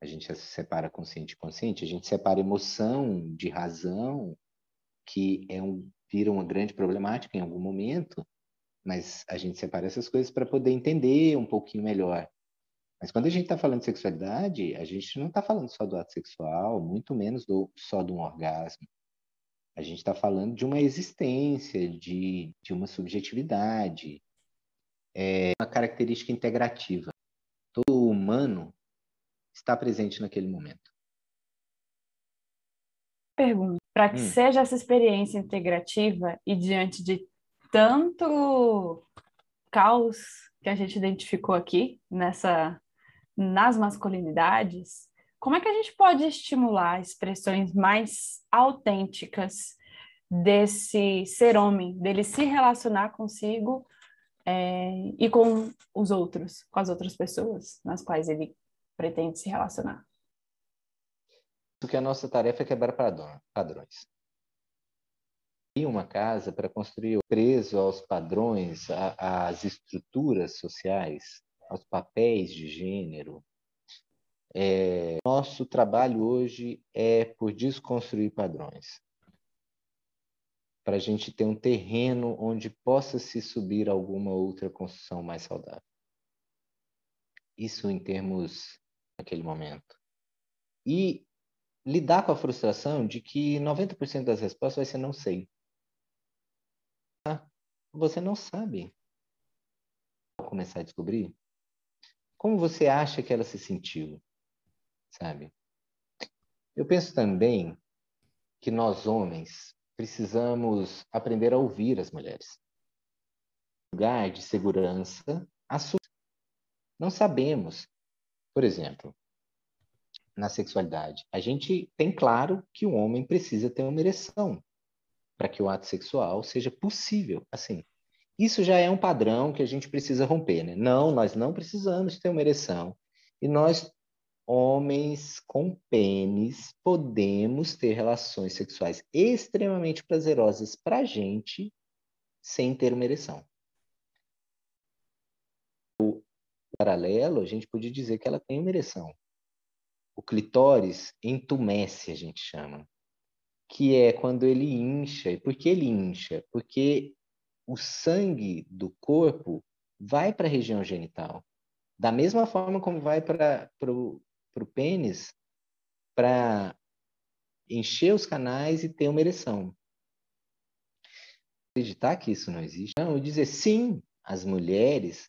a gente separa consciente e consciente, a gente separa emoção de razão, que é um, vira uma grande problemática em algum momento, mas a gente separa essas coisas para poder entender um pouquinho melhor. Mas quando a gente está falando de sexualidade, a gente não está falando só do ato sexual, muito menos do, só de um orgasmo. A gente está falando de uma existência, de, de uma subjetividade, é uma característica integrativa. Todo humano está presente naquele momento. Pergunta: para que hum. seja essa experiência integrativa e diante de tanto caos que a gente identificou aqui nessa nas masculinidades, como é que a gente pode estimular expressões mais autênticas desse ser homem, dele se relacionar consigo é, e com os outros, com as outras pessoas nas quais ele pretende se relacionar? Porque a nossa tarefa é quebrar padrões uma casa para construir preso aos padrões, às estruturas sociais, aos papéis de gênero. É, nosso trabalho hoje é por desconstruir padrões, para a gente ter um terreno onde possa se subir alguma outra construção mais saudável. Isso em termos naquele momento. E lidar com a frustração de que 90% das respostas vai ser não sei você não sabe. Começar a descobrir como você acha que ela se sentiu, sabe? Eu penso também que nós homens precisamos aprender a ouvir as mulheres. Lugar de segurança, não sabemos. Por exemplo, na sexualidade, a gente tem claro que o homem precisa ter uma ereção para que o ato sexual seja possível. Assim, isso já é um padrão que a gente precisa romper, né? Não, nós não precisamos ter uma ereção. E nós, homens com pênis, podemos ter relações sexuais extremamente prazerosas para a gente sem ter uma ereção. O paralelo, a gente podia dizer que ela tem uma ereção. O clitóris entumece, a gente chama que é quando ele incha. E por que ele incha? Porque o sangue do corpo vai para a região genital. Da mesma forma como vai para o pênis para encher os canais e ter uma ereção. Acreditar que isso não existe? Não, dizer sim, as mulheres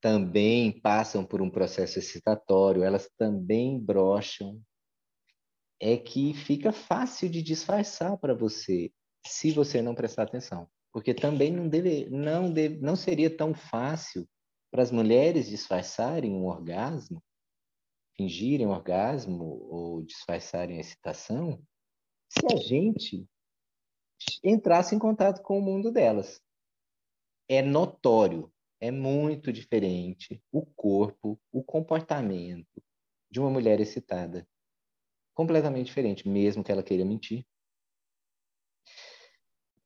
também passam por um processo excitatório, elas também brocham. É que fica fácil de disfarçar para você, se você não prestar atenção. Porque também não, deve, não, deve, não seria tão fácil para as mulheres disfarçarem um orgasmo, fingirem um orgasmo ou disfarçarem a excitação, se a gente entrasse em contato com o mundo delas. É notório, é muito diferente o corpo, o comportamento de uma mulher excitada. Completamente diferente, mesmo que ela queira mentir.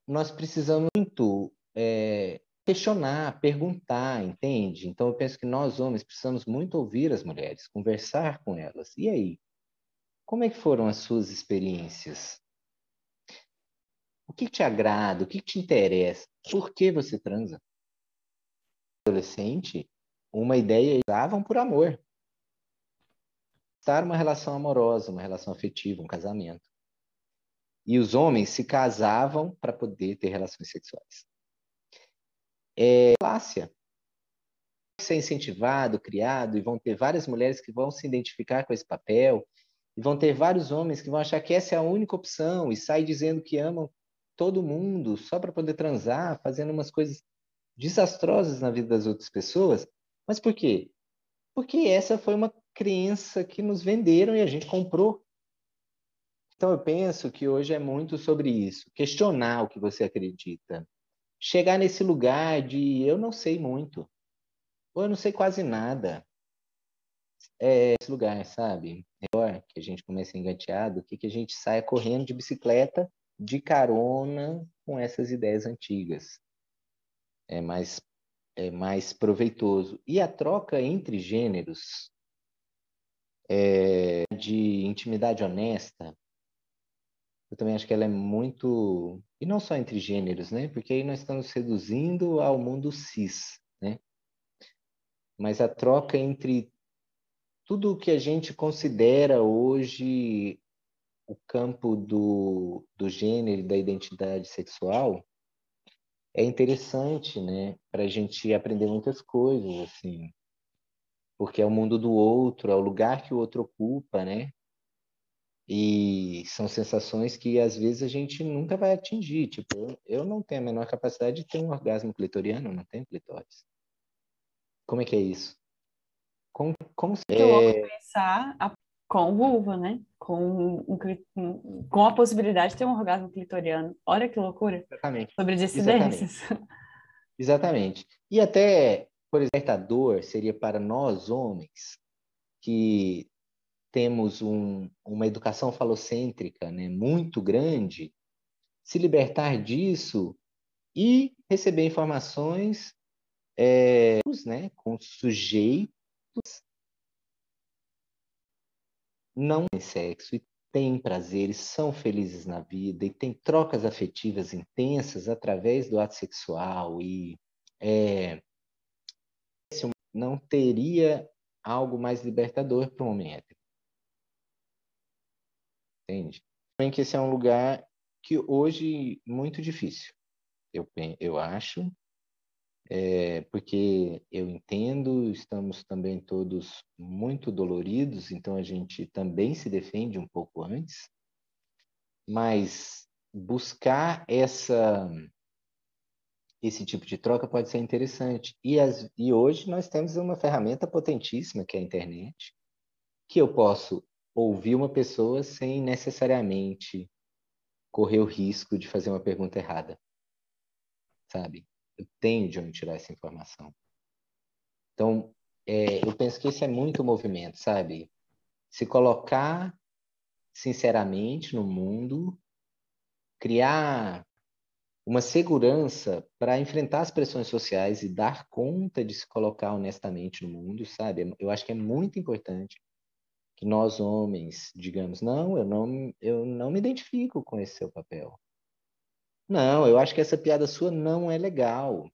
Nós precisamos muito é, questionar, perguntar, entende? Então eu penso que nós homens precisamos muito ouvir as mulheres, conversar com elas. E aí? Como é que foram as suas experiências? O que te agrada? O que te interessa? Por que você transa? Adolescente, uma ideia usavam por amor. Estar uma relação amorosa, uma relação afetiva, um casamento. E os homens se casavam para poder ter relações sexuais é falácia. Ser incentivado, criado, e vão ter várias mulheres que vão se identificar com esse papel, e vão ter vários homens que vão achar que essa é a única opção e saem dizendo que amam todo mundo só para poder transar, fazendo umas coisas desastrosas na vida das outras pessoas. Mas por quê? Porque essa foi uma crença que nos venderam e a gente comprou. Então eu penso que hoje é muito sobre isso, questionar o que você acredita, chegar nesse lugar de eu não sei muito, ou eu não sei quase nada. É esse lugar, sabe? Melhor que a gente comece engateado que que a gente saia correndo de bicicleta de carona com essas ideias antigas. É mais, é mais proveitoso. E a troca entre gêneros é, de intimidade honesta eu também acho que ela é muito. E não só entre gêneros, né? Porque aí nós estamos reduzindo ao mundo cis, né? Mas a troca entre tudo o que a gente considera hoje o campo do, do gênero e da identidade sexual é interessante, né? Para a gente aprender muitas coisas, assim. Porque é o mundo do outro, é o lugar que o outro ocupa, né? E são sensações que às vezes a gente nunca vai atingir. Tipo, eu não tenho a menor capacidade de ter um orgasmo clitoriano, não tenho clitóris. Como é que é isso? Como, como se é... pensar a, com vulva, né? Com, um, com a possibilidade de ter um orgasmo clitoriano. Olha que loucura. Exatamente. Sobre dissidências. Exatamente. Exatamente. E até, por exemplo, a dor seria para nós homens que temos um, uma educação falocêntrica né, muito grande, se libertar disso e receber informações é, né, com sujeitos não têm sexo e têm prazeres, são felizes na vida e têm trocas afetivas intensas através do ato sexual e é, não teria algo mais libertador para um homem hétero entende? Também que esse é um lugar que hoje muito difícil, eu, eu acho, é, porque eu entendo, estamos também todos muito doloridos, então a gente também se defende um pouco antes, mas buscar essa esse tipo de troca pode ser interessante. E, as, e hoje nós temos uma ferramenta potentíssima que é a internet, que eu posso ouvir uma pessoa sem necessariamente correr o risco de fazer uma pergunta errada. Sabe? Eu tenho de onde tirar essa informação. Então, é, eu penso que esse é muito movimento, sabe? Se colocar sinceramente no mundo, criar uma segurança para enfrentar as pressões sociais e dar conta de se colocar honestamente no mundo, sabe? Eu acho que é muito importante que nós homens digamos, não, eu não, eu não me identifico com esse seu papel. Não, eu acho que essa piada sua não é legal.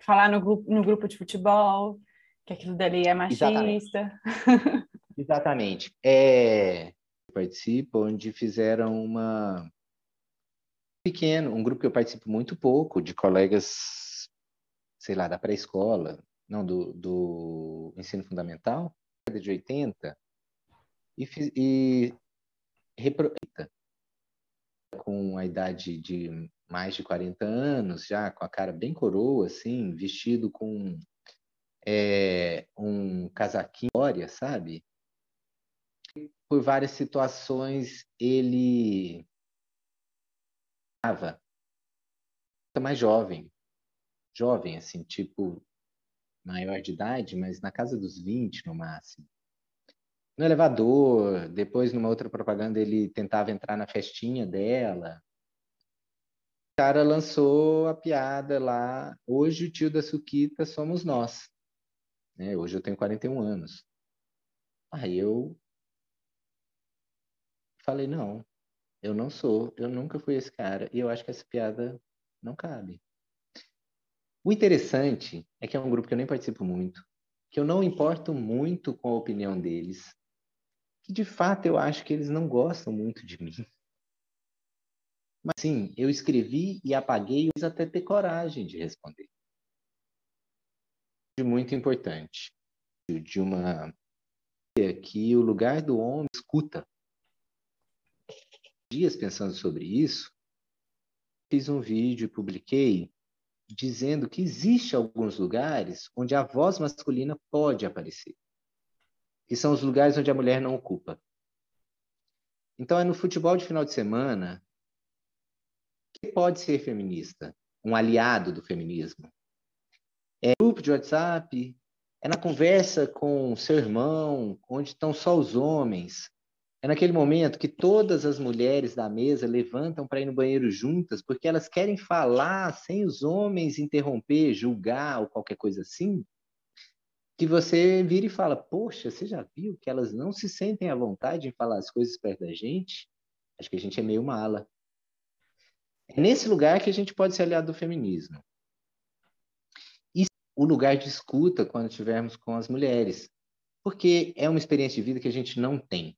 Falar no grupo, no grupo de futebol Que aquilo dali é machista. Exatamente. Exatamente. É, participo, onde fizeram uma pequeno, um grupo que eu participo muito pouco, de colegas, sei lá, da pré-escola, não, do, do ensino fundamental, de 80, e, e com a idade de mais de 40 anos, já com a cara bem coroa, assim, vestido com é, um casaquinho, sabe? Por várias situações, ele estava mais jovem, jovem, assim, tipo, maior de idade, mas na casa dos 20 no máximo. No elevador, depois numa outra propaganda ele tentava entrar na festinha dela. O cara lançou a piada lá, hoje o tio da Suquita somos nós. Né? Hoje eu tenho 41 anos. Aí eu falei, não, eu não sou, eu nunca fui esse cara, e eu acho que essa piada não cabe. O interessante é que é um grupo que eu nem participo muito, que eu não importo muito com a opinião deles, que de fato eu acho que eles não gostam muito de mim. Mas sim, eu escrevi e apaguei até ter coragem de responder. Muito importante, de uma que o lugar do homem escuta dias pensando sobre isso, fiz um vídeo e publiquei dizendo que existe alguns lugares onde a voz masculina pode aparecer. Que são os lugares onde a mulher não ocupa. Então é no futebol de final de semana que pode ser feminista, um aliado do feminismo. É grupo de WhatsApp, é na conversa com seu irmão, onde estão só os homens, é naquele momento que todas as mulheres da mesa levantam para ir no banheiro juntas, porque elas querem falar sem os homens interromper, julgar ou qualquer coisa assim, que você vira e fala: Poxa, você já viu que elas não se sentem à vontade em falar as coisas perto da gente? Acho que a gente é meio mala. É nesse lugar que a gente pode ser aliado do feminismo. E o lugar de escuta quando estivermos com as mulheres, porque é uma experiência de vida que a gente não tem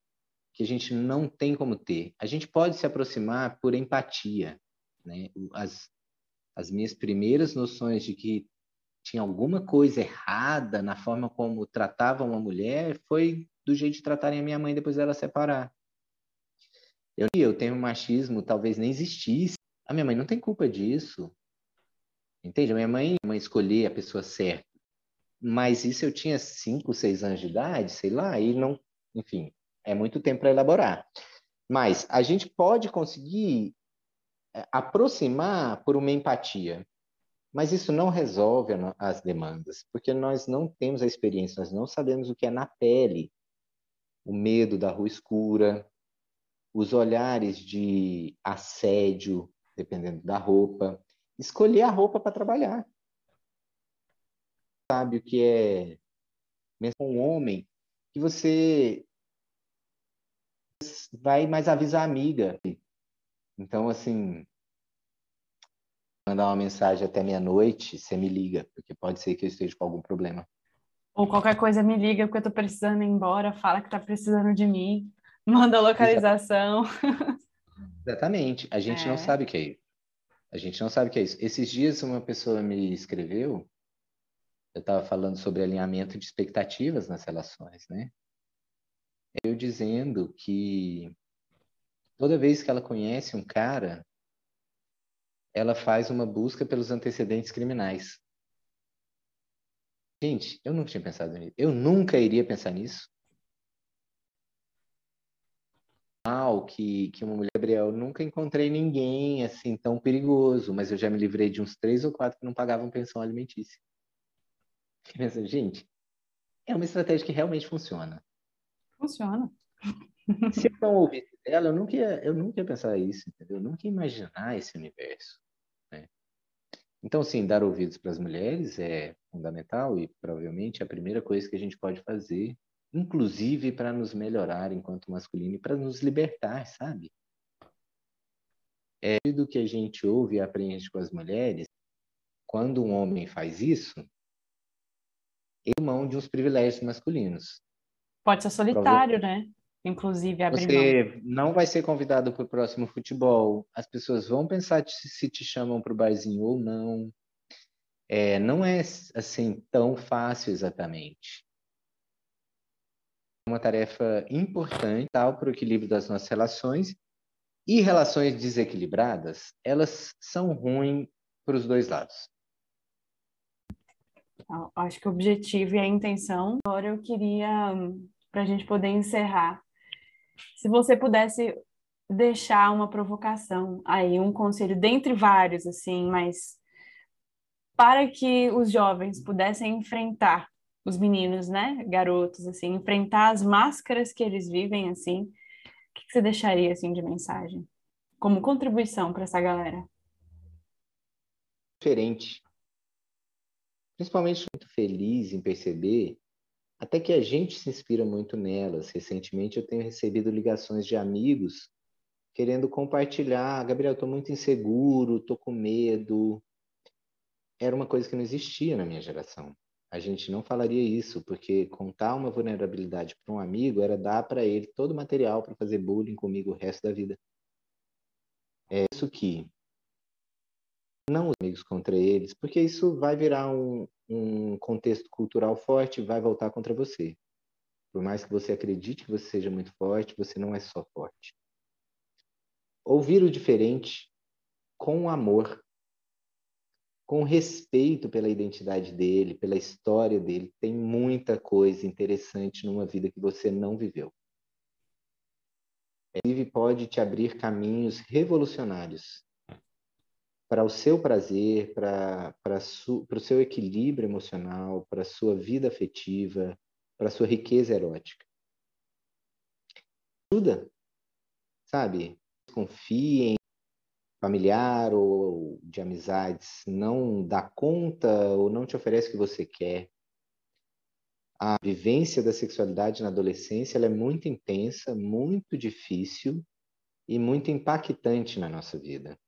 que a gente não tem como ter. A gente pode se aproximar por empatia. Né? As, as minhas primeiras noções de que tinha alguma coisa errada na forma como tratavam uma mulher foi do jeito de tratarem a minha mãe depois dela separar. Eu, eu tenho um machismo, talvez nem existisse. A minha mãe não tem culpa disso. Entende? A minha mãe, a mãe escolher a pessoa certa. Mas isso eu tinha cinco, seis anos de idade, sei lá, e não, enfim, é muito tempo para elaborar. Mas a gente pode conseguir é, aproximar por uma empatia. Mas isso não resolve as demandas, porque nós não temos a experiência, nós não sabemos o que é na pele o medo da rua escura, os olhares de assédio, dependendo da roupa, escolher a roupa para trabalhar. Sabe o que é mesmo um homem que você vai mais avisar a amiga. Então, assim, mandar uma mensagem até meia-noite, você me liga, porque pode ser que eu esteja com algum problema. Ou qualquer coisa me liga porque eu tô precisando ir embora, fala que tá precisando de mim, manda localização. Exatamente. A gente é. não sabe o que é isso. A gente não sabe o que é isso. Esses dias uma pessoa me escreveu, eu estava falando sobre alinhamento de expectativas nas relações, né? Eu dizendo que toda vez que ela conhece um cara, ela faz uma busca pelos antecedentes criminais. Gente, eu nunca tinha pensado nisso. Eu nunca iria pensar nisso. Mal que, que uma mulher, Gabriel, eu nunca encontrei ninguém assim tão perigoso, mas eu já me livrei de uns três ou quatro que não pagavam pensão alimentícia. Gente, é uma estratégia que realmente funciona. Funciona. Se eu não ouvisse dela, eu nunca ia, eu nunca ia pensar isso, entendeu? Eu nunca ia imaginar esse universo. Né? Então, sim, dar ouvidos para as mulheres é fundamental e provavelmente é a primeira coisa que a gente pode fazer, inclusive para nos melhorar enquanto masculino e para nos libertar, sabe? É do que a gente ouve e aprende com as mulheres, quando um homem faz isso, em mão de uns privilégios masculinos. Pode ser solitário, né? Inclusive, abrir Você mão. não vai ser convidado para o próximo futebol. As pessoas vão pensar se te chamam para o barzinho ou não. É, não é assim tão fácil exatamente. É uma tarefa importante para o equilíbrio das nossas relações e relações desequilibradas, elas são ruins para os dois lados. Acho que o objetivo e a intenção. Agora eu queria, para a gente poder encerrar, se você pudesse deixar uma provocação aí, um conselho dentre vários, assim, mas para que os jovens pudessem enfrentar os meninos, né, garotos, assim, enfrentar as máscaras que eles vivem, assim, o que você deixaria, assim, de mensagem? Como contribuição para essa galera? Diferente. Principalmente muito feliz em perceber até que a gente se inspira muito nelas. Recentemente eu tenho recebido ligações de amigos querendo compartilhar, Gabriel, estou muito inseguro, estou com medo. Era uma coisa que não existia na minha geração. A gente não falaria isso, porque contar uma vulnerabilidade para um amigo era dar para ele todo o material para fazer bullying comigo o resto da vida. É isso que não os amigos contra eles, porque isso vai virar um, um contexto cultural forte e vai voltar contra você. Por mais que você acredite que você seja muito forte, você não é só forte. Ouvir o diferente com amor, com respeito pela identidade dele, pela história dele, tem muita coisa interessante numa vida que você não viveu. Inclusive, pode te abrir caminhos revolucionários para o seu prazer, para, para, o seu equilíbrio emocional, para a sua vida afetiva, para a sua riqueza erótica. Ajuda, sabe? Confie em familiar ou de amizades, não dá conta ou não te oferece o que você quer. A vivência da sexualidade na adolescência é muito intensa, muito difícil e muito impactante na nossa vida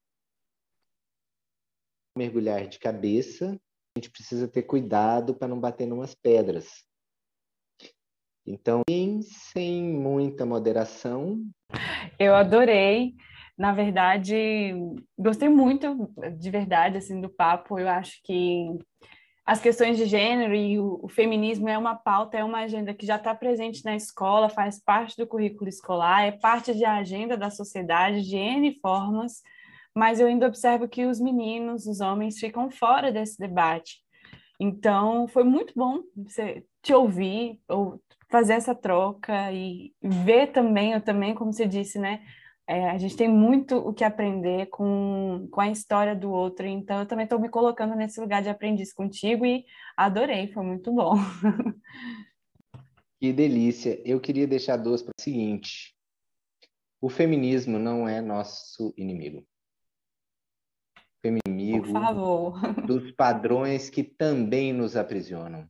mergulhar de cabeça, a gente precisa ter cuidado para não bater numas pedras. Então, sem muita moderação. Eu adorei. Na verdade, gostei muito de verdade assim do papo. Eu acho que as questões de gênero e o, o feminismo é uma pauta, é uma agenda que já está presente na escola, faz parte do currículo escolar, é parte da agenda da sociedade de N formas mas eu ainda observo que os meninos, os homens, ficam fora desse debate. Então, foi muito bom você te ouvir, ou fazer essa troca e ver também, eu também, como você disse, né? É, a gente tem muito o que aprender com, com a história do outro, então eu também estou me colocando nesse lugar de aprendiz contigo e adorei, foi muito bom. Que delícia! Eu queria deixar duas para o seguinte: o feminismo não é nosso inimigo inimigo dos padrões que também nos aprisionam.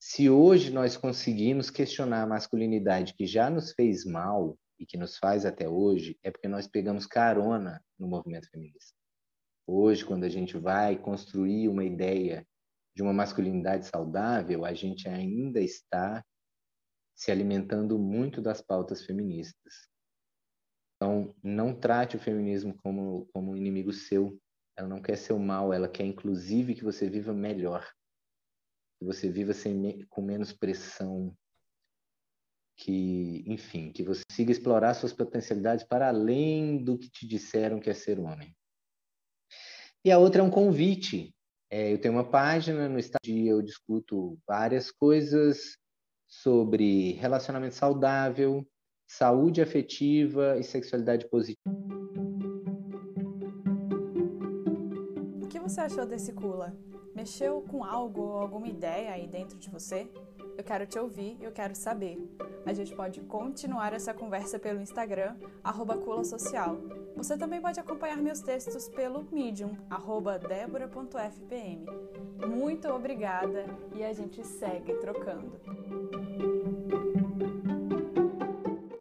Se hoje nós conseguimos questionar a masculinidade que já nos fez mal e que nos faz até hoje, é porque nós pegamos carona no movimento feminista. Hoje, quando a gente vai construir uma ideia de uma masculinidade saudável, a gente ainda está se alimentando muito das pautas feministas. Então, não trate o feminismo como, como um inimigo seu. Ela não quer seu mal, ela quer inclusive que você viva melhor, que você viva sem, com menos pressão, que, enfim, que você consiga explorar suas potencialidades para além do que te disseram que é ser homem. E a outra é um convite. É, eu tenho uma página no Instagram, eu discuto várias coisas sobre relacionamento saudável, saúde afetiva e sexualidade positiva. O que você achou desse Cula? Mexeu com algo ou alguma ideia aí dentro de você? Eu quero te ouvir, eu quero saber. A gente pode continuar essa conversa pelo Instagram, arroba Social. Você também pode acompanhar meus textos pelo Medium, arroba debora.fpm. Muito obrigada e a gente segue trocando.